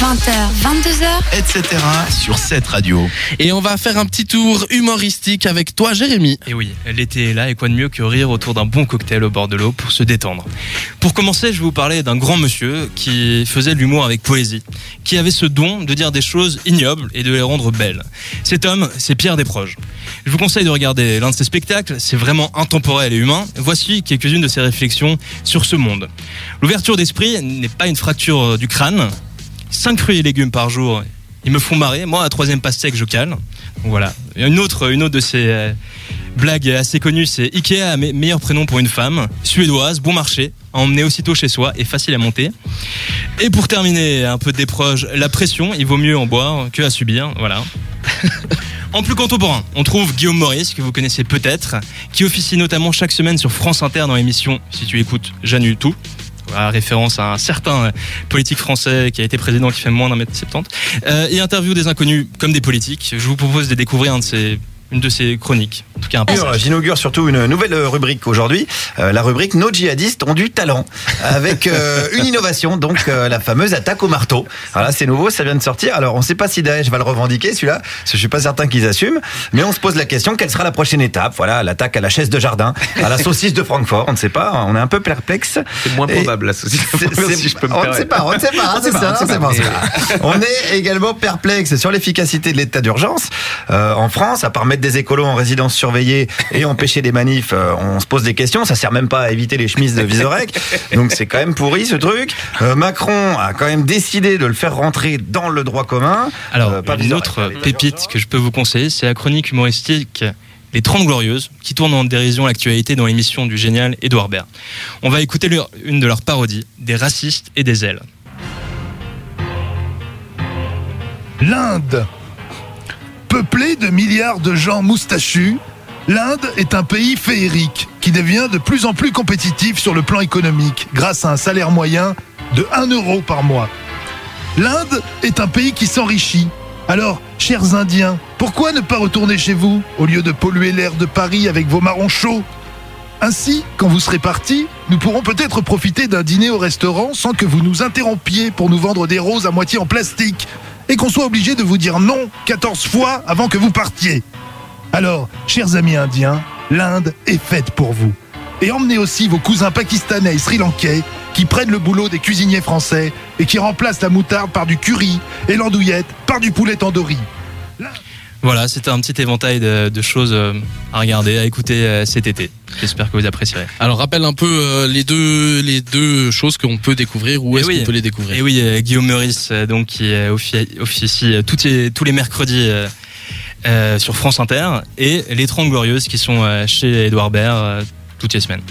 20h, 22h, etc. sur cette radio. Et on va faire un petit tour humoristique avec toi, Jérémy. Et oui, l'été est là et quoi de mieux que rire autour d'un bon cocktail au bord de l'eau pour se détendre. Pour commencer, je vais vous parler d'un grand monsieur qui faisait de l'humour avec poésie, qui avait ce don de dire des choses ignobles et de les rendre belles. Cet homme, c'est Pierre Desproges. Je vous conseille de regarder l'un de ses spectacles, c'est vraiment intemporel et humain. Voici quelques-unes de ses réflexions sur ce monde. L'ouverture d'esprit n'est pas une fracture du crâne. 5 fruits et légumes par jour, ils me font marrer. Moi, à troisième pastèque, je cale. Voilà. Une autre, une autre de ces euh, blagues assez connues, c'est Ikea, me- meilleur prénom pour une femme, suédoise, bon marché, à aussitôt chez soi et facile à monter. Et pour terminer, un peu des proches, la pression, il vaut mieux en boire que à subir. Voilà. En plus contemporain, on trouve Guillaume Maurice, que vous connaissez peut-être, qui officie notamment chaque semaine sur France Inter dans l'émission Si tu écoutes, j'annule tout. Voilà, référence à un certain euh, politique français qui a été président qui fait moins d'un mètre 70. Euh, et interview des inconnus comme des politiques. Je vous propose de découvrir une de ces chroniques. Tout cas, un passage. J'inaugure- surtout une nouvelle rubrique aujourd'hui, euh, la rubrique Nos djihadistes ont du talent, avec euh, une innovation, donc euh, la fameuse attaque au marteau. Alors là, c'est nouveau, ça vient de sortir. Alors, on ne sait pas si Daesh va le revendiquer, celui-là, parce que je suis pas certain qu'ils assument, mais on se pose la question, quelle sera la prochaine étape? Voilà, l'attaque à la chaise de jardin, à la saucisse de Francfort, on ne sait pas, on est un peu perplexe. C'est moins Et- probable la saucisse. Si je peux me on ne sait pas, on ne sait pas, On c'est ça, on pas. On est également perplexe sur l'efficacité de l'état d'urgence euh, en France, à part mettre des écolos en résidence surveillée et empêcher des manifs, euh, on se pose des questions. Ça sert même pas à éviter les chemises de Visorek, donc c'est quand même pourri ce truc. Euh, Macron a quand même décidé de le faire rentrer dans le droit commun. Alors, Euh, pas une autre pépite que je peux vous conseiller, c'est la chronique humoristique Les 30 Glorieuses, qui tourne en dérision l'actualité dans l'émission du génial Edouard Baird. On va écouter leur- une de leurs parodies, des racistes et des ailes. L'Inde. Peuplée de milliards de gens moustachus, l'Inde est un pays féerique qui devient de plus en plus compétitif sur le plan économique grâce à un salaire moyen de 1 euro par mois. L'Inde est un pays qui s'enrichit. Alors, chers Indiens, pourquoi ne pas retourner chez vous au lieu de polluer l'air de Paris avec vos marrons chauds? Ainsi, quand vous serez partis, nous pourrons peut-être profiter d'un dîner au restaurant sans que vous nous interrompiez pour nous vendre des roses à moitié en plastique et qu'on soit obligé de vous dire non 14 fois avant que vous partiez. Alors, chers amis indiens, l'Inde est faite pour vous. Et emmenez aussi vos cousins pakistanais et sri-lankais qui prennent le boulot des cuisiniers français et qui remplacent la moutarde par du curry et l'andouillette par du poulet tandoori. Voilà, c'était un petit éventail de, de choses euh, à regarder, à écouter euh, cet été. J'espère que vous apprécierez. Alors rappelle un peu euh, les deux les deux choses qu'on peut découvrir. Où Eh est-ce oui. qu'on peut les découvrir Et oui, euh, Guillaume Meurice, donc qui offi- officie tous les, tous les mercredis euh, sur France Inter, et les 30 Glorieuses qui sont euh, chez Edouard Baird euh, toutes les semaines.